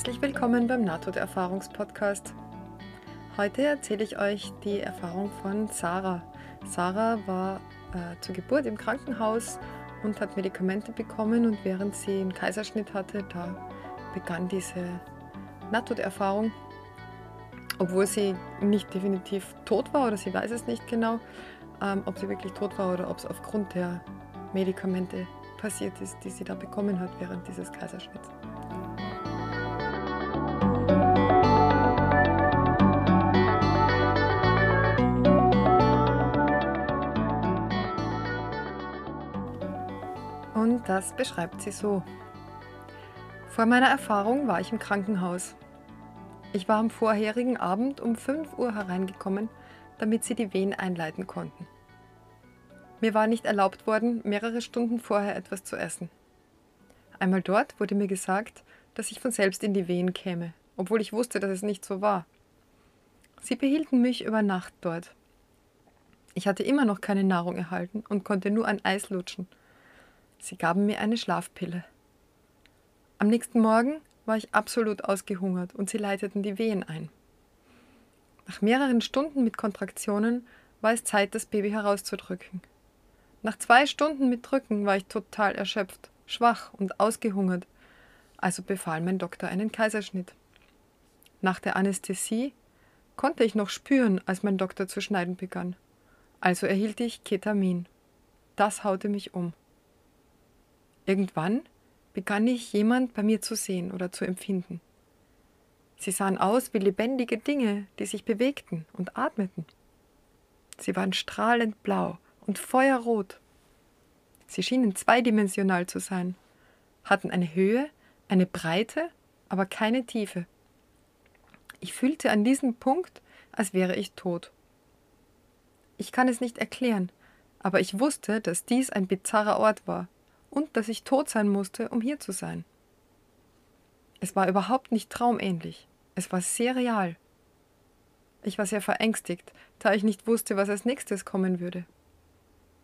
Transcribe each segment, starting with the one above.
Herzlich willkommen beim Nahtoderfahrungspodcast. Heute erzähle ich euch die Erfahrung von Sarah. Sarah war äh, zur Geburt im Krankenhaus und hat Medikamente bekommen und während sie einen Kaiserschnitt hatte, da begann diese Nahtoderfahrung. Obwohl sie nicht definitiv tot war oder sie weiß es nicht genau, ähm, ob sie wirklich tot war oder ob es aufgrund der Medikamente passiert ist, die sie da bekommen hat während dieses Kaiserschnitts. Das beschreibt sie so. Vor meiner Erfahrung war ich im Krankenhaus. Ich war am vorherigen Abend um 5 Uhr hereingekommen, damit sie die Wehen einleiten konnten. Mir war nicht erlaubt worden, mehrere Stunden vorher etwas zu essen. Einmal dort wurde mir gesagt, dass ich von selbst in die Wehen käme, obwohl ich wusste, dass es nicht so war. Sie behielten mich über Nacht dort. Ich hatte immer noch keine Nahrung erhalten und konnte nur ein Eis lutschen. Sie gaben mir eine Schlafpille. Am nächsten Morgen war ich absolut ausgehungert und sie leiteten die Wehen ein. Nach mehreren Stunden mit Kontraktionen war es Zeit, das Baby herauszudrücken. Nach zwei Stunden mit Drücken war ich total erschöpft, schwach und ausgehungert, also befahl mein Doktor einen Kaiserschnitt. Nach der Anästhesie konnte ich noch spüren, als mein Doktor zu schneiden begann. Also erhielt ich Ketamin. Das haute mich um. Irgendwann begann ich jemand bei mir zu sehen oder zu empfinden. Sie sahen aus wie lebendige Dinge, die sich bewegten und atmeten. Sie waren strahlend blau und feuerrot. Sie schienen zweidimensional zu sein, hatten eine Höhe, eine Breite, aber keine Tiefe. Ich fühlte an diesem Punkt, als wäre ich tot. Ich kann es nicht erklären, aber ich wusste, dass dies ein bizarrer Ort war und dass ich tot sein musste, um hier zu sein. Es war überhaupt nicht traumähnlich. Es war sehr real. Ich war sehr verängstigt, da ich nicht wusste, was als nächstes kommen würde.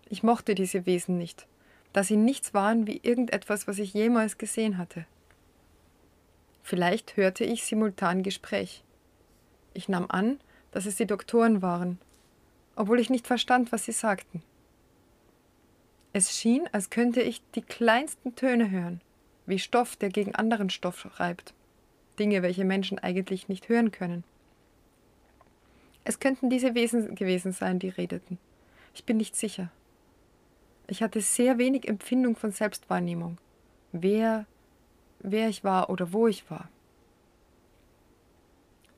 Ich mochte diese Wesen nicht, da sie nichts waren wie irgendetwas, was ich jemals gesehen hatte. Vielleicht hörte ich simultan Gespräch. Ich nahm an, dass es die Doktoren waren, obwohl ich nicht verstand, was sie sagten. Es schien, als könnte ich die kleinsten Töne hören, wie Stoff, der gegen anderen Stoff reibt. Dinge, welche Menschen eigentlich nicht hören können. Es könnten diese Wesen gewesen sein, die redeten. Ich bin nicht sicher. Ich hatte sehr wenig Empfindung von Selbstwahrnehmung, wer, wer ich war oder wo ich war.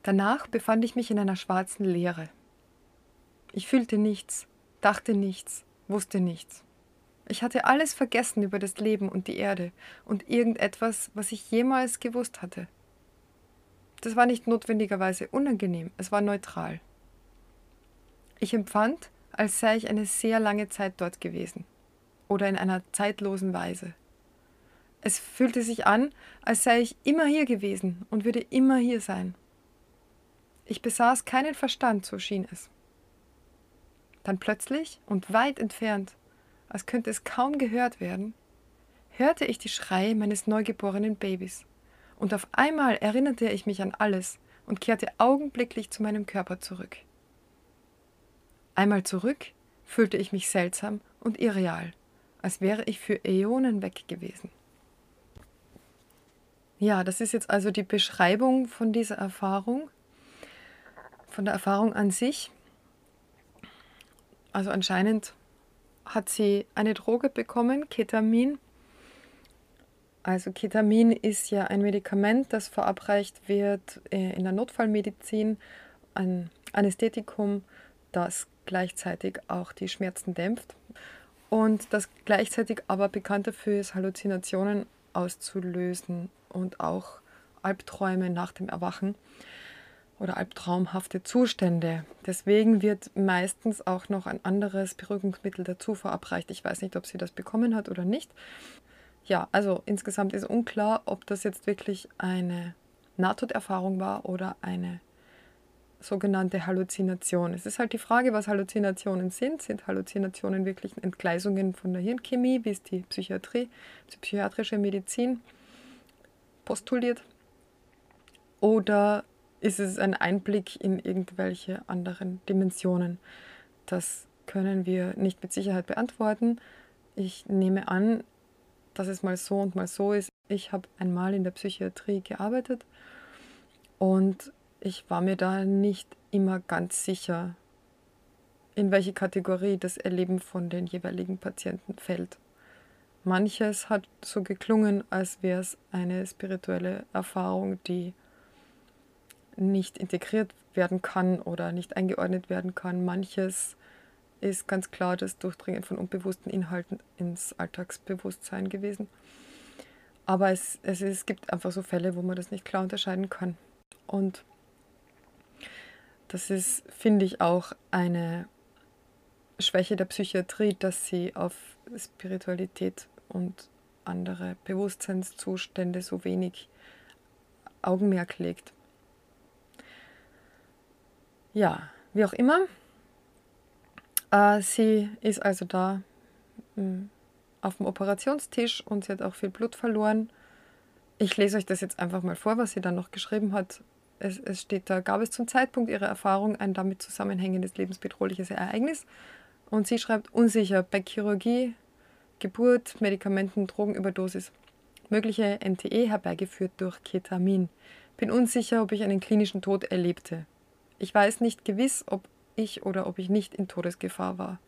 Danach befand ich mich in einer schwarzen Leere. Ich fühlte nichts, dachte nichts, wusste nichts. Ich hatte alles vergessen über das Leben und die Erde und irgendetwas, was ich jemals gewusst hatte. Das war nicht notwendigerweise unangenehm, es war neutral. Ich empfand, als sei ich eine sehr lange Zeit dort gewesen oder in einer zeitlosen Weise. Es fühlte sich an, als sei ich immer hier gewesen und würde immer hier sein. Ich besaß keinen Verstand, so schien es. Dann plötzlich und weit entfernt, als könnte es kaum gehört werden, hörte ich die Schreie meines neugeborenen Babys, und auf einmal erinnerte ich mich an alles und kehrte augenblicklich zu meinem Körper zurück. Einmal zurück fühlte ich mich seltsam und irreal, als wäre ich für Äonen weg gewesen. Ja, das ist jetzt also die Beschreibung von dieser Erfahrung, von der Erfahrung an sich. Also anscheinend hat sie eine Droge bekommen, Ketamin. Also Ketamin ist ja ein Medikament, das verabreicht wird äh, in der Notfallmedizin, ein Anästhetikum, das gleichzeitig auch die Schmerzen dämpft und das gleichzeitig aber bekannt dafür ist, Halluzinationen auszulösen und auch Albträume nach dem Erwachen oder albtraumhafte Zustände. Deswegen wird meistens auch noch ein anderes Beruhigungsmittel dazu verabreicht. Ich weiß nicht, ob sie das bekommen hat oder nicht. Ja, also insgesamt ist unklar, ob das jetzt wirklich eine Nahtoderfahrung war oder eine sogenannte Halluzination. Es ist halt die Frage, was Halluzinationen sind. Sind Halluzinationen wirklich Entgleisungen von der Hirnchemie, wie es die Psychiatrie, die psychiatrische Medizin postuliert? Oder ist es ein Einblick in irgendwelche anderen Dimensionen? Das können wir nicht mit Sicherheit beantworten. Ich nehme an, dass es mal so und mal so ist. Ich habe einmal in der Psychiatrie gearbeitet und ich war mir da nicht immer ganz sicher, in welche Kategorie das Erleben von den jeweiligen Patienten fällt. Manches hat so geklungen, als wäre es eine spirituelle Erfahrung, die nicht integriert werden kann oder nicht eingeordnet werden kann. Manches ist ganz klar das Durchdringen von unbewussten Inhalten ins Alltagsbewusstsein gewesen. Aber es, es, es gibt einfach so Fälle, wo man das nicht klar unterscheiden kann. Und das ist, finde ich, auch eine Schwäche der Psychiatrie, dass sie auf Spiritualität und andere Bewusstseinszustände so wenig Augenmerk legt. Ja, wie auch immer, äh, sie ist also da mh, hm, auf dem Operationstisch und sie hat auch viel Blut verloren. Ich lese euch das jetzt einfach mal vor, was sie dann noch geschrieben hat. Es, es steht da, gab es zum Zeitpunkt ihrer Erfahrung ein damit zusammenhängendes lebensbedrohliches Ereignis? Und sie schreibt, unsicher, bei Chirurgie, Geburt, Medikamenten, Drogenüberdosis. Mögliche NTE herbeigeführt durch Ketamin. Bin unsicher, ob ich einen klinischen Tod erlebte. Ich weiß nicht gewiss, ob ich oder ob ich nicht in Todesgefahr war.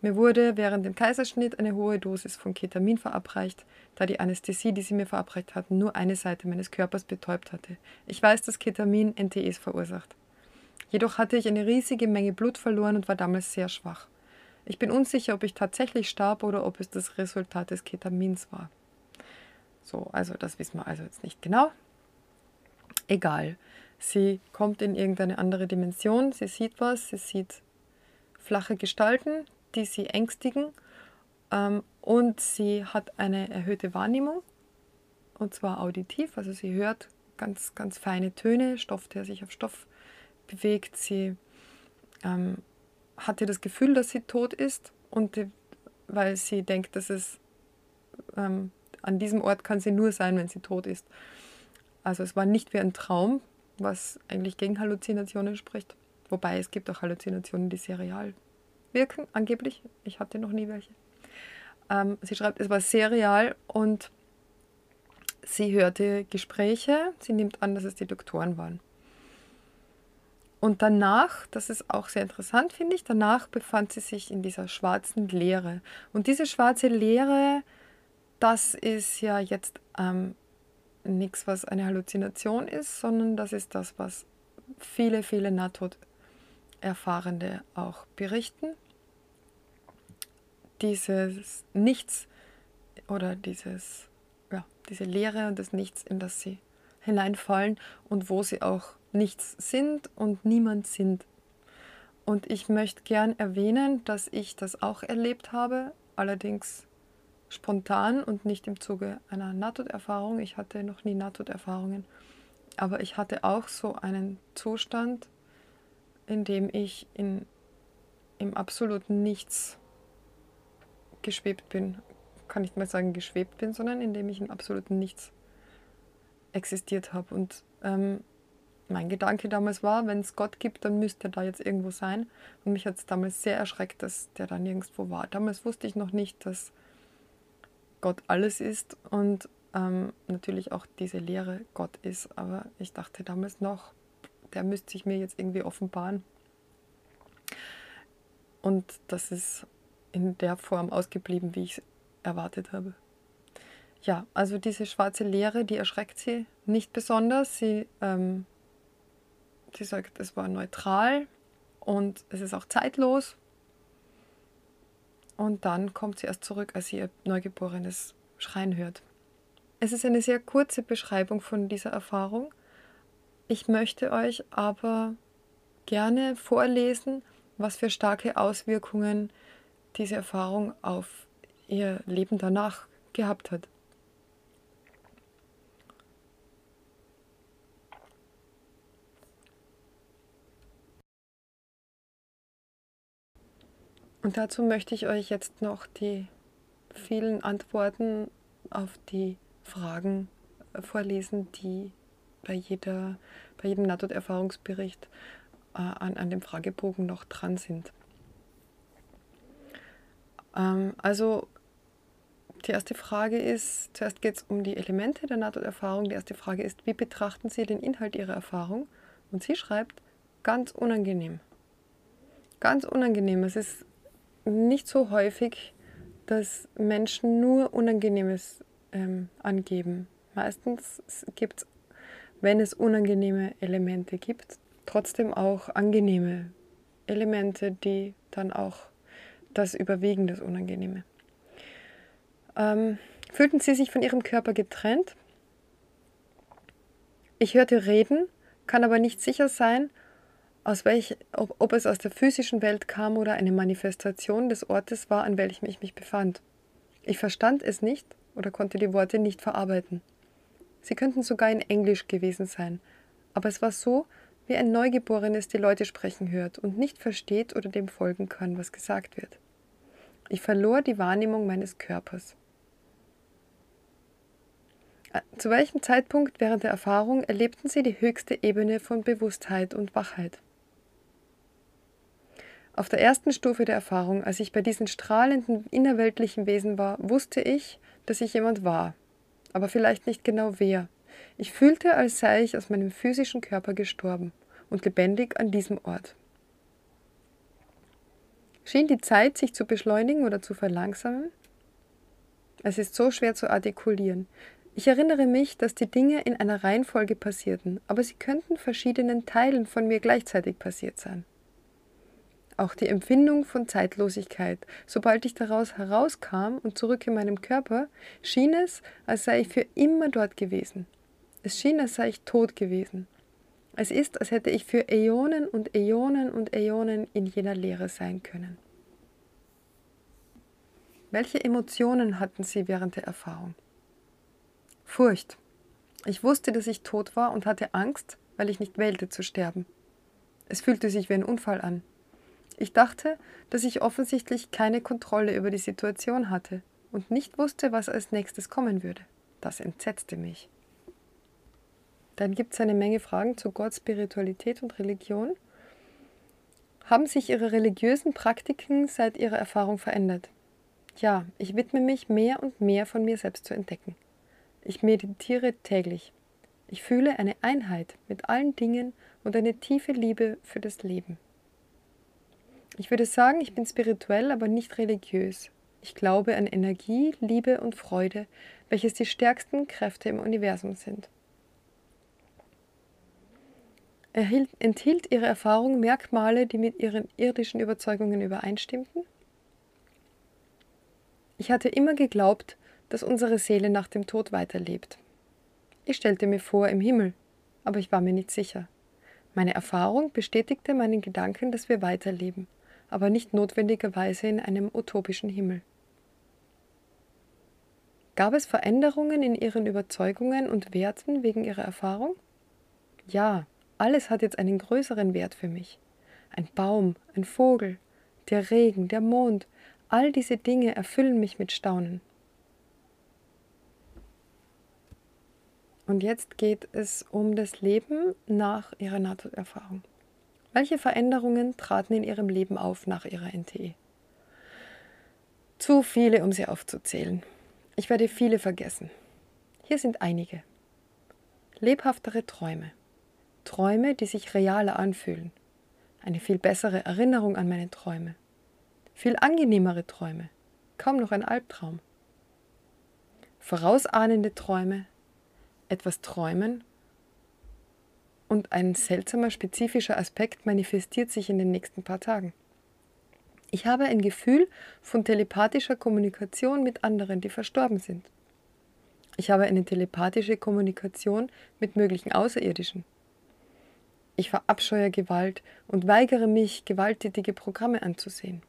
Mir wurde während dem Kaiserschnitt eine hohe Dosis von Ketamin verabreicht, da die Anästhesie, die sie mir verabreicht hatten, nur eine Seite meines Körpers betäubt hatte. Ich weiß, dass Ketamin NTEs verursacht. Jedoch hatte ich eine riesige Menge Blut verloren und war damals sehr schwach. Ich bin unsicher, ob ich tatsächlich starb oder ob es das Resultat des Ketamins war. So, also das wissen wir also jetzt nicht genau. Egal. Sie kommt in irgendeine andere Dimension, sie sieht was, sie sieht flache Gestalten, die sie ängstigen ähm, und sie hat eine erhöhte Wahrnehmung und zwar auditiv, also sie hört ganz, ganz feine Töne, Stoff, der sich auf Stoff bewegt. Sie ähm, hatte das Gefühl, dass sie tot ist und die, weil sie denkt, dass es ähm, an diesem Ort kann sie nur sein, wenn sie tot ist. Also es war nicht wie ein Traum, was eigentlich gegen Halluzinationen spricht. Wobei es gibt auch Halluzinationen, die sehr real wirken, angeblich. Ich hatte noch nie welche. Ähm, sie schreibt, es war sehr real und sie hörte Gespräche. Sie nimmt an, dass es die Doktoren waren. Und danach, das ist auch sehr interessant, finde ich, danach befand sie sich in dieser schwarzen Leere. Und diese schwarze Leere, das ist ja jetzt ähm, nichts, was eine Halluzination ist, sondern das ist das, was viele, viele Nahtoderfahrende auch berichten. Dieses Nichts oder dieses, ja, diese Leere und das Nichts, in das sie hineinfallen und wo sie auch nichts sind und niemand sind. Und ich möchte gern erwähnen, dass ich das auch erlebt habe, allerdings spontan und nicht im Zuge einer Nahtoderfahrung. Ich hatte noch nie Nahtoderfahrungen. Aber ich hatte auch so einen Zustand, in dem ich in, im absoluten Nichts geschwebt bin. Kann nicht mal sagen geschwebt bin, sondern in dem ich im absoluten Nichts existiert habe. Und ähm, mein Gedanke damals war, wenn es Gott gibt, dann müsste er da jetzt irgendwo sein. Und mich hat es damals sehr erschreckt, dass der da nirgendwo war. Damals wusste ich noch nicht, dass Gott alles ist und ähm, natürlich auch diese Lehre Gott ist. Aber ich dachte damals noch, der müsste sich mir jetzt irgendwie offenbaren. Und das ist in der Form ausgeblieben, wie ich es erwartet habe. Ja, also diese schwarze Leere, die erschreckt sie nicht besonders. Sie, ähm, sie sagt, es war neutral und es ist auch zeitlos. Und dann kommt sie erst zurück, als sie ihr Neugeborenes schreien hört. Es ist eine sehr kurze Beschreibung von dieser Erfahrung. Ich möchte euch aber gerne vorlesen, was für starke Auswirkungen diese Erfahrung auf ihr Leben danach gehabt hat. Und dazu möchte ich euch jetzt noch die vielen Antworten auf die Fragen vorlesen, die bei, jeder, bei jedem Nahtoderfahrungsbericht äh, an, an dem Fragebogen noch dran sind. Ähm, also die erste Frage ist, zuerst geht es um die Elemente der Nahtoderfahrung. Die erste Frage ist, wie betrachten Sie den Inhalt Ihrer Erfahrung? Und sie schreibt, ganz unangenehm. Ganz unangenehm. Es ist nicht so häufig, dass Menschen nur Unangenehmes ähm, angeben. Meistens gibt es, wenn es unangenehme Elemente gibt, trotzdem auch angenehme Elemente, die dann auch das überwiegen, das Unangenehme. Ähm, fühlten Sie sich von Ihrem Körper getrennt? Ich hörte reden, kann aber nicht sicher sein, aus welch, ob, ob es aus der physischen Welt kam oder eine Manifestation des Ortes war, an welchem ich mich befand. Ich verstand es nicht oder konnte die Worte nicht verarbeiten. Sie könnten sogar in Englisch gewesen sein, aber es war so, wie ein Neugeborenes die Leute sprechen hört und nicht versteht oder dem folgen kann, was gesagt wird. Ich verlor die Wahrnehmung meines Körpers. Äh, zu welchem Zeitpunkt während der Erfahrung erlebten Sie die höchste Ebene von Bewusstheit und Wachheit? Auf der ersten Stufe der Erfahrung, als ich bei diesen strahlenden innerweltlichen Wesen war, wusste ich, dass ich jemand war, aber vielleicht nicht genau wer. Ich fühlte, als sei ich aus meinem physischen Körper gestorben und lebendig an diesem Ort. Schien die Zeit sich zu beschleunigen oder zu verlangsamen? Es ist so schwer zu artikulieren. Ich erinnere mich, dass die Dinge in einer Reihenfolge passierten, aber sie könnten verschiedenen Teilen von mir gleichzeitig passiert sein auch die Empfindung von Zeitlosigkeit. Sobald ich daraus herauskam und zurück in meinem Körper, schien es, als sei ich für immer dort gewesen. Es schien, als sei ich tot gewesen. Es ist, als hätte ich für Äonen und Äonen und Äonen in jener Leere sein können. Welche Emotionen hatten Sie während der Erfahrung? Furcht. Ich wusste, dass ich tot war und hatte Angst, weil ich nicht wählte zu sterben. Es fühlte sich wie ein Unfall an. Ich dachte, dass ich offensichtlich keine Kontrolle über die Situation hatte und nicht wusste, was als nächstes kommen würde. Das entsetzte mich. Dann gibt es eine Menge Fragen zu Gott, Spiritualität und Religion. Haben sich Ihre religiösen Praktiken seit Ihrer Erfahrung verändert? Ja, ich widme mich mehr und mehr von mir selbst zu entdecken. Ich meditiere täglich. Ich fühle eine Einheit mit allen Dingen und eine tiefe Liebe für das Leben. Ich würde sagen, ich bin spirituell, aber nicht religiös. Ich glaube an Energie, Liebe und Freude, welches die stärksten Kräfte im Universum sind. Erhielt, enthielt Ihre Erfahrung Merkmale, die mit Ihren irdischen Überzeugungen übereinstimmten? Ich hatte immer geglaubt, dass unsere Seele nach dem Tod weiterlebt. Ich stellte mir vor im Himmel, aber ich war mir nicht sicher. Meine Erfahrung bestätigte meinen Gedanken, dass wir weiterleben aber nicht notwendigerweise in einem utopischen Himmel. Gab es Veränderungen in ihren Überzeugungen und Werten wegen ihrer Erfahrung? Ja, alles hat jetzt einen größeren Wert für mich. Ein Baum, ein Vogel, der Regen, der Mond, all diese Dinge erfüllen mich mit Staunen. Und jetzt geht es um das Leben nach ihrer Nahtoderfahrung. Welche Veränderungen traten in Ihrem Leben auf nach Ihrer NTE? Zu viele, um sie aufzuzählen. Ich werde viele vergessen. Hier sind einige. Lebhaftere Träume. Träume, die sich realer anfühlen. Eine viel bessere Erinnerung an meine Träume. Viel angenehmere Träume. Kaum noch ein Albtraum. Vorausahnende Träume. Etwas träumen und ein seltsamer spezifischer Aspekt manifestiert sich in den nächsten paar Tagen. Ich habe ein Gefühl von telepathischer Kommunikation mit anderen, die verstorben sind. Ich habe eine telepathische Kommunikation mit möglichen Außerirdischen. Ich verabscheue Gewalt und weigere mich, gewalttätige Programme anzusehen.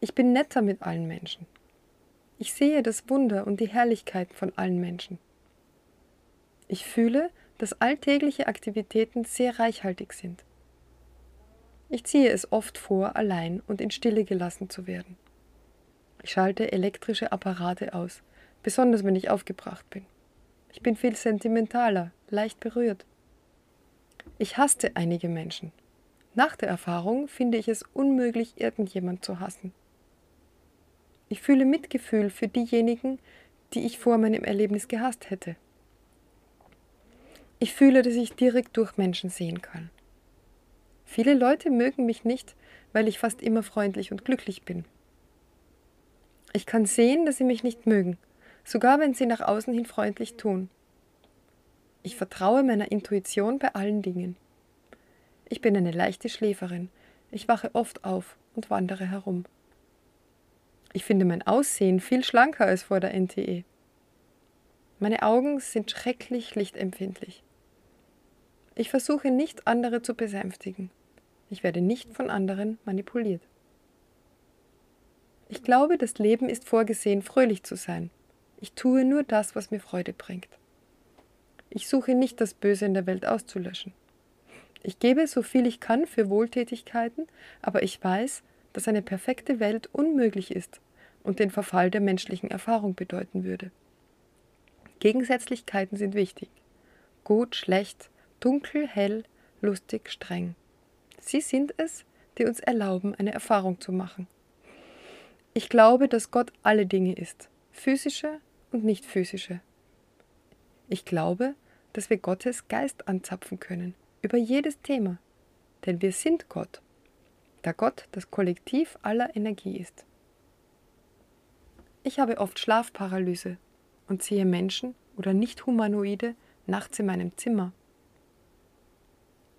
Ich bin netter mit allen Menschen. Ich sehe das Wunder und die Herrlichkeit von allen Menschen. Ich fühle, dass alltägliche Aktivitäten sehr reichhaltig sind. Ich ziehe es oft vor, allein und in Stille gelassen zu werden. Ich schalte elektrische Apparate aus, besonders wenn ich aufgebracht bin. Ich bin viel sentimentaler, leicht berührt. Ich hasste einige Menschen. Nach der Erfahrung finde ich es unmöglich, irgendjemand zu hassen. Ich fühle Mitgefühl für diejenigen, die ich vor meinem Erlebnis gehasst hätte. Ich fühle, dass ich direkt durch Menschen sehen kann. Viele Leute mögen mich nicht, weil ich fast immer freundlich und glücklich bin. Ich kann sehen, dass sie mich nicht mögen, sogar wenn sie nach außen hin freundlich tun. Ich vertraue meiner Intuition bei allen Dingen. Ich bin eine leichte Schläferin. Ich wache oft auf und wandere herum. Ich finde mein Aussehen viel schlanker als vor der NTE. Meine Augen sind schrecklich lichtempfindlich. Ich versuche nicht, andere zu besänftigen. Ich werde nicht von anderen manipuliert. Ich glaube, das Leben ist vorgesehen, fröhlich zu sein. Ich tue nur das, was mir Freude bringt. Ich suche nicht, das Böse in der Welt auszulöschen. Ich gebe so viel ich kann für Wohltätigkeiten, aber ich weiß, dass eine perfekte Welt unmöglich ist und den Verfall der menschlichen Erfahrung bedeuten würde. Gegensätzlichkeiten sind wichtig. Gut, schlecht, dunkel, hell, lustig, streng. Sie sind es, die uns erlauben, eine Erfahrung zu machen. Ich glaube, dass Gott alle Dinge ist, physische und nicht physische. Ich glaube, dass wir Gottes Geist anzapfen können, über jedes Thema, denn wir sind Gott, da Gott das Kollektiv aller Energie ist. Ich habe oft Schlafparalyse und sehe Menschen oder Nicht-Humanoide nachts in meinem Zimmer.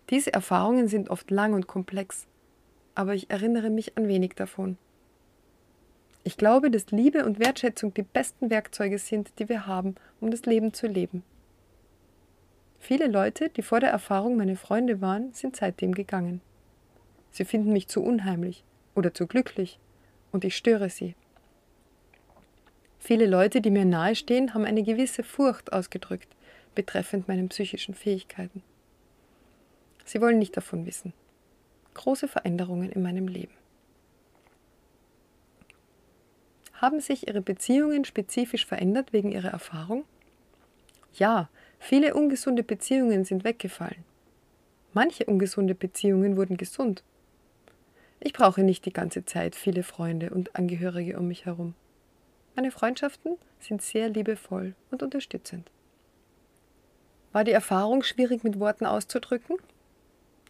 Diese Erfahrungen sind oft lang und komplex, aber ich erinnere mich an wenig davon. Ich glaube, dass Liebe und Wertschätzung die besten Werkzeuge sind, die wir haben, um das Leben zu leben. Viele Leute, die vor der Erfahrung meine Freunde waren, sind seitdem gegangen. Sie finden mich zu unheimlich oder zu glücklich und ich störe sie. Viele Leute, die mir nahestehen, haben eine gewisse Furcht ausgedrückt betreffend meinen psychischen Fähigkeiten. Sie wollen nicht davon wissen. Große Veränderungen in meinem Leben. Haben sich Ihre Beziehungen spezifisch verändert wegen Ihrer Erfahrung? Ja, viele ungesunde Beziehungen sind weggefallen. Manche ungesunde Beziehungen wurden gesund. Ich brauche nicht die ganze Zeit viele Freunde und Angehörige um mich herum. Meine Freundschaften sind sehr liebevoll und unterstützend. War die Erfahrung schwierig mit Worten auszudrücken?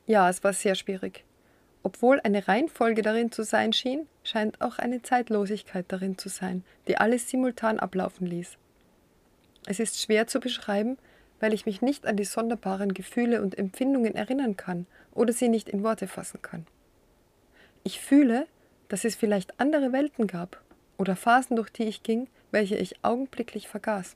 Ja, es war sehr schwierig. Obwohl eine Reihenfolge darin zu sein schien, scheint auch eine Zeitlosigkeit darin zu sein, die alles simultan ablaufen ließ. Es ist schwer zu beschreiben, weil ich mich nicht an die sonderbaren Gefühle und Empfindungen erinnern kann oder sie nicht in Worte fassen kann. Ich fühle, dass es vielleicht andere Welten gab oder Phasen, durch die ich ging, welche ich augenblicklich vergaß.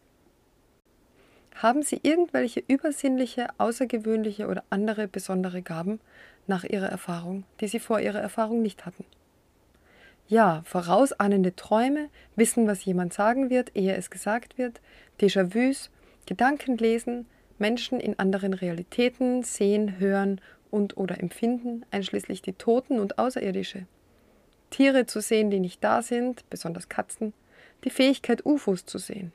Haben Sie irgendwelche übersinnliche, außergewöhnliche oder andere besondere Gaben nach Ihrer Erfahrung, die Sie vor Ihrer Erfahrung nicht hatten? Ja, vorausahnende Träume, wissen, was jemand sagen wird, ehe es gesagt wird, Déjà-vus, Gedanken lesen, Menschen in anderen Realitäten sehen, hören und oder empfinden, einschließlich die Toten und Außerirdische. Tiere zu sehen, die nicht da sind, besonders Katzen, die Fähigkeit, UFOs zu sehen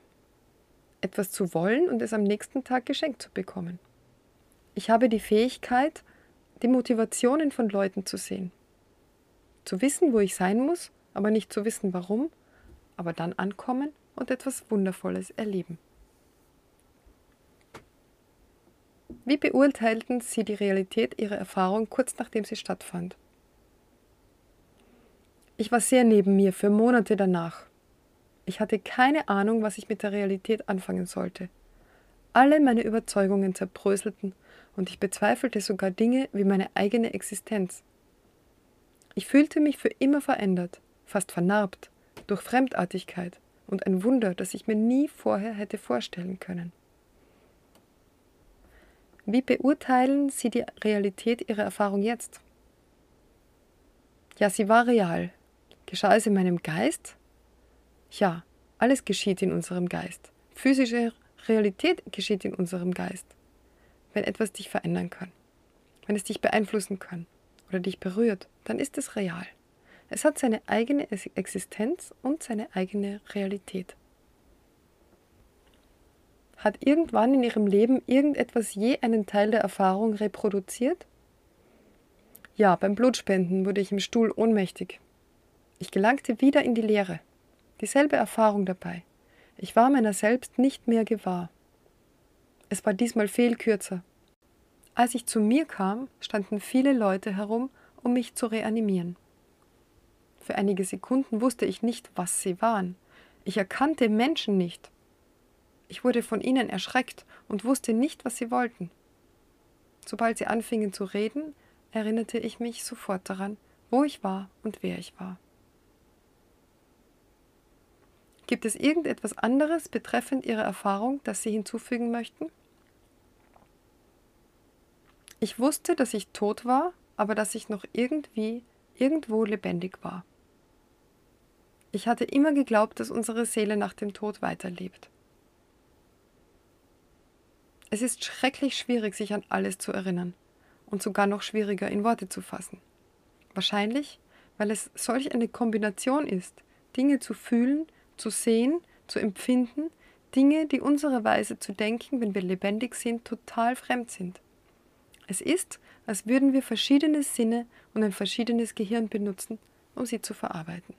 etwas zu wollen und es am nächsten Tag geschenkt zu bekommen. Ich habe die Fähigkeit, die Motivationen von Leuten zu sehen. Zu wissen, wo ich sein muss, aber nicht zu wissen, warum, aber dann ankommen und etwas Wundervolles erleben. Wie beurteilten Sie die Realität Ihrer Erfahrung kurz nachdem sie stattfand? Ich war sehr neben mir für Monate danach. Ich hatte keine Ahnung, was ich mit der Realität anfangen sollte. Alle meine Überzeugungen zerbröselten und ich bezweifelte sogar Dinge wie meine eigene Existenz. Ich fühlte mich für immer verändert, fast vernarbt, durch Fremdartigkeit und ein Wunder, das ich mir nie vorher hätte vorstellen können. Wie beurteilen Sie die Realität Ihrer Erfahrung jetzt? Ja, sie war real. Geschah es in meinem Geist? Ja, alles geschieht in unserem Geist. Physische Realität geschieht in unserem Geist. Wenn etwas dich verändern kann, wenn es dich beeinflussen kann oder dich berührt, dann ist es real. Es hat seine eigene Existenz und seine eigene Realität. Hat irgendwann in ihrem Leben irgendetwas je einen Teil der Erfahrung reproduziert? Ja, beim Blutspenden wurde ich im Stuhl ohnmächtig. Ich gelangte wieder in die Leere. Dieselbe Erfahrung dabei. Ich war meiner selbst nicht mehr gewahr. Es war diesmal viel kürzer. Als ich zu mir kam, standen viele Leute herum, um mich zu reanimieren. Für einige Sekunden wusste ich nicht, was sie waren. Ich erkannte Menschen nicht. Ich wurde von ihnen erschreckt und wusste nicht, was sie wollten. Sobald sie anfingen zu reden, erinnerte ich mich sofort daran, wo ich war und wer ich war. Gibt es irgendetwas anderes betreffend Ihre Erfahrung, das Sie hinzufügen möchten? Ich wusste, dass ich tot war, aber dass ich noch irgendwie, irgendwo lebendig war. Ich hatte immer geglaubt, dass unsere Seele nach dem Tod weiterlebt. Es ist schrecklich schwierig, sich an alles zu erinnern und sogar noch schwieriger in Worte zu fassen. Wahrscheinlich, weil es solch eine Kombination ist, Dinge zu fühlen, zu sehen, zu empfinden, Dinge, die unserer Weise zu denken, wenn wir lebendig sind, total fremd sind. Es ist, als würden wir verschiedene Sinne und ein verschiedenes Gehirn benutzen, um sie zu verarbeiten.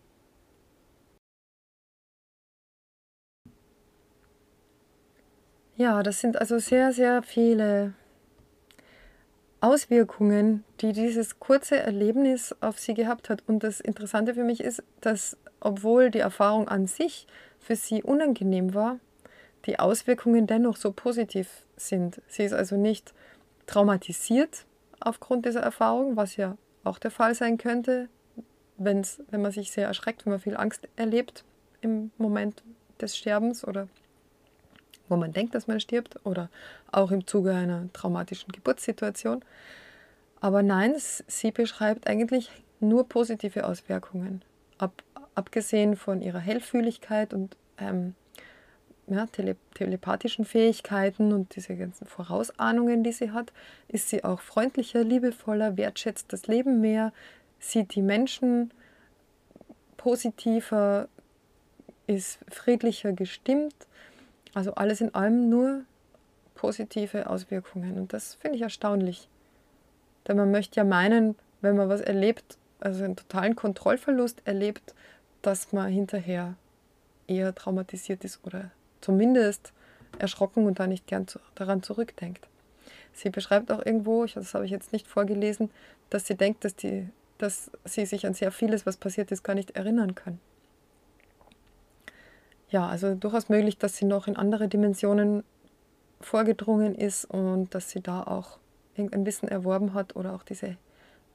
Ja, das sind also sehr, sehr viele Auswirkungen, die dieses kurze Erlebnis auf sie gehabt hat. Und das Interessante für mich ist, dass obwohl die Erfahrung an sich für sie unangenehm war, die Auswirkungen dennoch so positiv sind. Sie ist also nicht traumatisiert aufgrund dieser Erfahrung, was ja auch der Fall sein könnte, wenn's, wenn man sich sehr erschreckt, wenn man viel Angst erlebt im Moment des Sterbens oder wo man denkt, dass man stirbt oder auch im Zuge einer traumatischen Geburtssituation. Aber nein, sie beschreibt eigentlich nur positive Auswirkungen, ab, abgesehen von ihrer Hellfühligkeit und ähm, ja, tele telepathischen Fähigkeiten und diese ganzen Vorausahnungen, die sie hat, ist sie auch freundlicher, liebevoller, wertschätzt das Leben mehr, sieht die Menschen positiver, ist friedlicher gestimmt. Also alles in allem nur positive Auswirkungen. Und das finde ich erstaunlich. Denn man möchte ja meinen, wenn man was erlebt, also einen totalen Kontrollverlust erlebt, dass man hinterher eher traumatisiert ist oder zumindest erschrocken und da nicht gern zu, daran zurückdenkt. Sie beschreibt auch irgendwo, das habe ich jetzt nicht vorgelesen, dass sie denkt, dass, die, dass sie sich an sehr vieles, was passiert ist, gar nicht erinnern kann. Ja, also durchaus möglich, dass sie noch in andere Dimensionen vorgedrungen ist und dass sie da auch irgendein Wissen erworben hat oder auch diese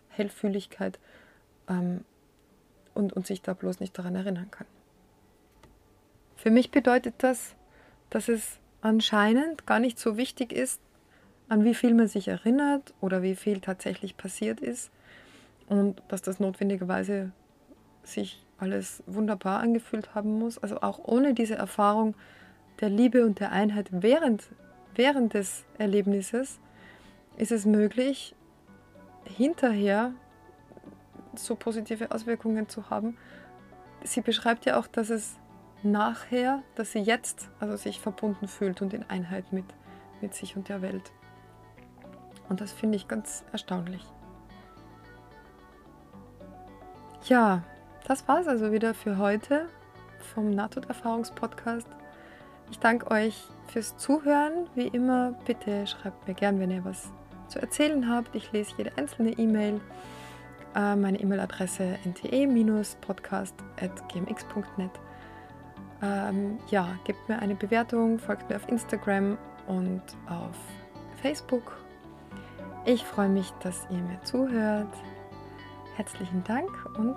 Hellfühligkeit ähm, und, und sich da bloß nicht daran erinnern kann. Für mich bedeutet das, dass es anscheinend gar nicht so wichtig ist, an wie viel man sich erinnert oder wie viel tatsächlich passiert ist und dass das notwendigerweise sich alles wunderbar angefühlt haben muss. Also auch ohne diese Erfahrung der Liebe und der Einheit während, während des Erlebnisses ist es möglich, hinterher so positive Auswirkungen zu haben. Sie beschreibt ja auch, dass es nachher, dass sie jetzt also sich verbunden fühlt und in Einheit mit, mit sich und der Welt. Und das finde ich ganz erstaunlich. Ja, das war es also wieder für heute vom Nahtoderfahrungspodcast. Ich danke euch fürs Zuhören. Wie immer, bitte schreibt mir gern, wenn ihr was zu erzählen habt. Ich lese jede einzelne E-Mail. Äh, meine E-Mail-Adresse nte-podcast.gmx.net. Ähm, ja, gebt mir eine Bewertung, folgt mir auf Instagram und auf Facebook. Ich freue mich, dass ihr mir zuhört. Herzlichen Dank und